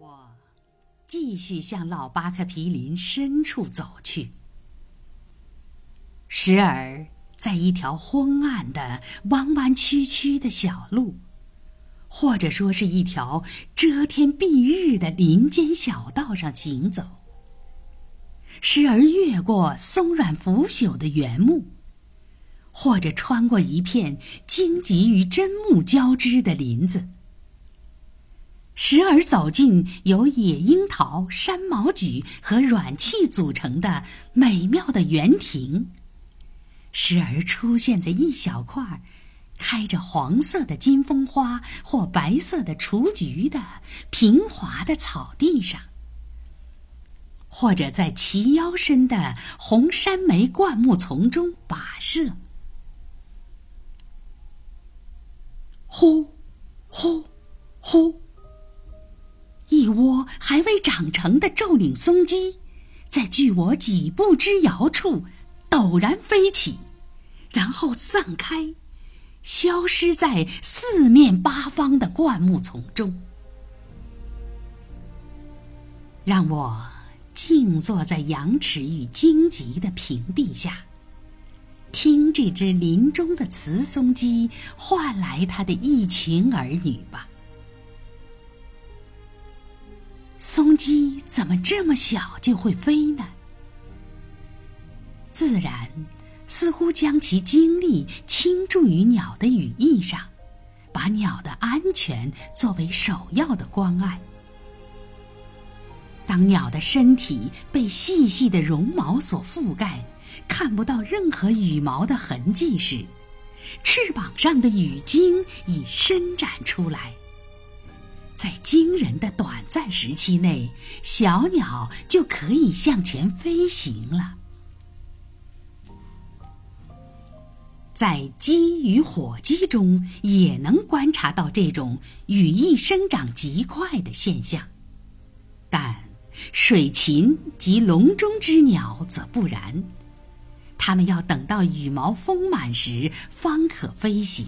我继续向老巴克皮林深处走去，时而在一条昏暗的、弯弯曲曲的小路，或者说是一条遮天蔽日的林间小道上行走；时而越过松软腐朽的原木，或者穿过一片荆棘与砧木交织的林子。时而走进由野樱桃、山毛榉和软气组成的美妙的园亭，时而出现在一小块开着黄色的金风花或白色的雏菊的平滑的草地上，或者在齐腰深的红山莓灌木丛中跋涉。呼，呼，呼。一窝还未长成的皱岭松鸡，在距我几步之遥处陡然飞起，然后散开，消失在四面八方的灌木丛中。让我静坐在羊齿与荆棘的屏蔽下，听这只林中的雌松鸡唤来它的一群儿女吧。松鸡怎么这么小就会飞呢？自然似乎将其精力倾注于鸟的羽翼上，把鸟的安全作为首要的关爱。当鸟的身体被细细的绒毛所覆盖，看不到任何羽毛的痕迹时，翅膀上的羽茎已伸展出来。在惊人的短暂时期内，小鸟就可以向前飞行了。在鸡与火鸡中也能观察到这种羽翼生长极快的现象，但水禽及笼中之鸟则不然，它们要等到羽毛丰满时方可飞行。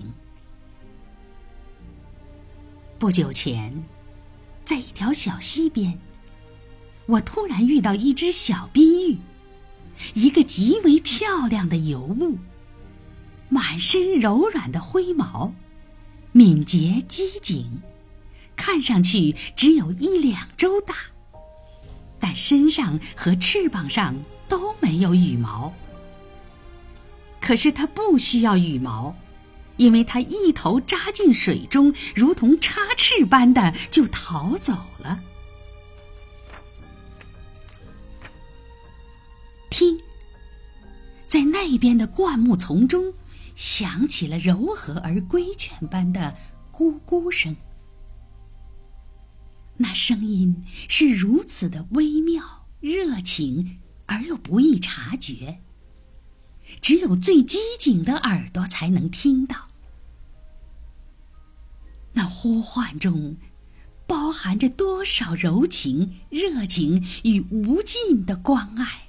不久前，在一条小溪边，我突然遇到一只小碧玉，一个极为漂亮的尤物，满身柔软的灰毛，敏捷机警，看上去只有一两周大，但身上和翅膀上都没有羽毛。可是它不需要羽毛。因为它一头扎进水中，如同插翅般的就逃走了。听，在那边的灌木丛中，响起了柔和而规劝般的咕咕声。那声音是如此的微妙、热情而又不易察觉，只有最机警的耳朵才能听到。那呼唤中，包含着多少柔情、热情与无尽的关爱？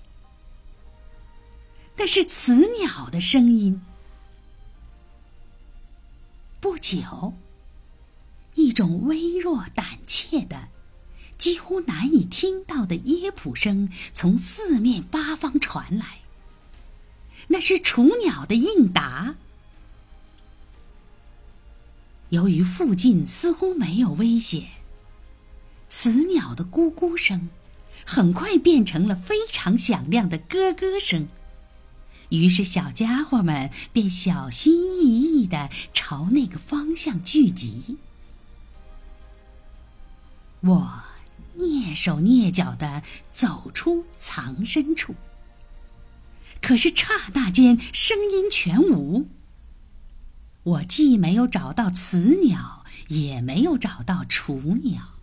那是雌鸟的声音。不久，一种微弱、胆怯的、几乎难以听到的耶普声从四面八方传来。那是雏鸟的应答。由于附近似乎没有危险，雌鸟的咕咕声很快变成了非常响亮的咯咯声。于是，小家伙们便小心翼翼地朝那个方向聚集。我蹑手蹑脚地走出藏身处，可是刹那间，声音全无。我既没有找到雌鸟，也没有找到雏鸟。